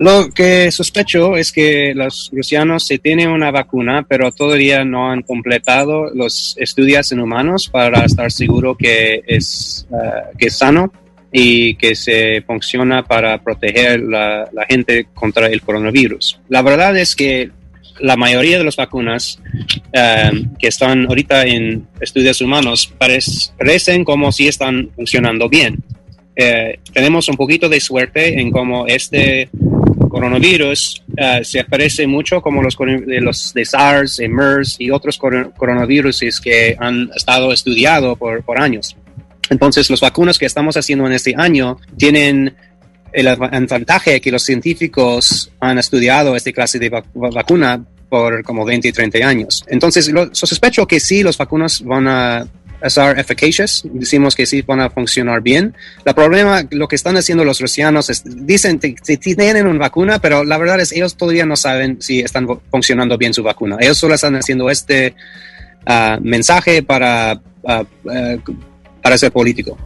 Lo que sospecho es que los rusianos se tienen una vacuna, pero todavía no han completado los estudios en humanos para estar seguro que es, uh, que es sano y que se funciona para proteger la, gente contra el coronavirus. La verdad es que la mayoría de las vacunas um, que están ahorita en estudios humanos parecen como si están funcionando bien. Eh, tenemos un poquito de suerte en cómo este coronavirus uh, se parece mucho como los de los de SARS, MERS y otros coronavirus que han estado estudiados por, por años. Entonces, las vacunas que estamos haciendo en este año tienen el avantaje que los científicos han estudiado esta clase de vac vacuna por como 20 y 30 años. Entonces, sospecho que sí, las vacunas van a ser efficacious, decimos que sí van a funcionar bien. El problema, lo que están haciendo los rusianos, es, dicen que tienen una vacuna, pero la verdad es ellos todavía no saben si están funcionando bien su vacuna. Ellos solo están haciendo este uh, mensaje para, uh, para ser político.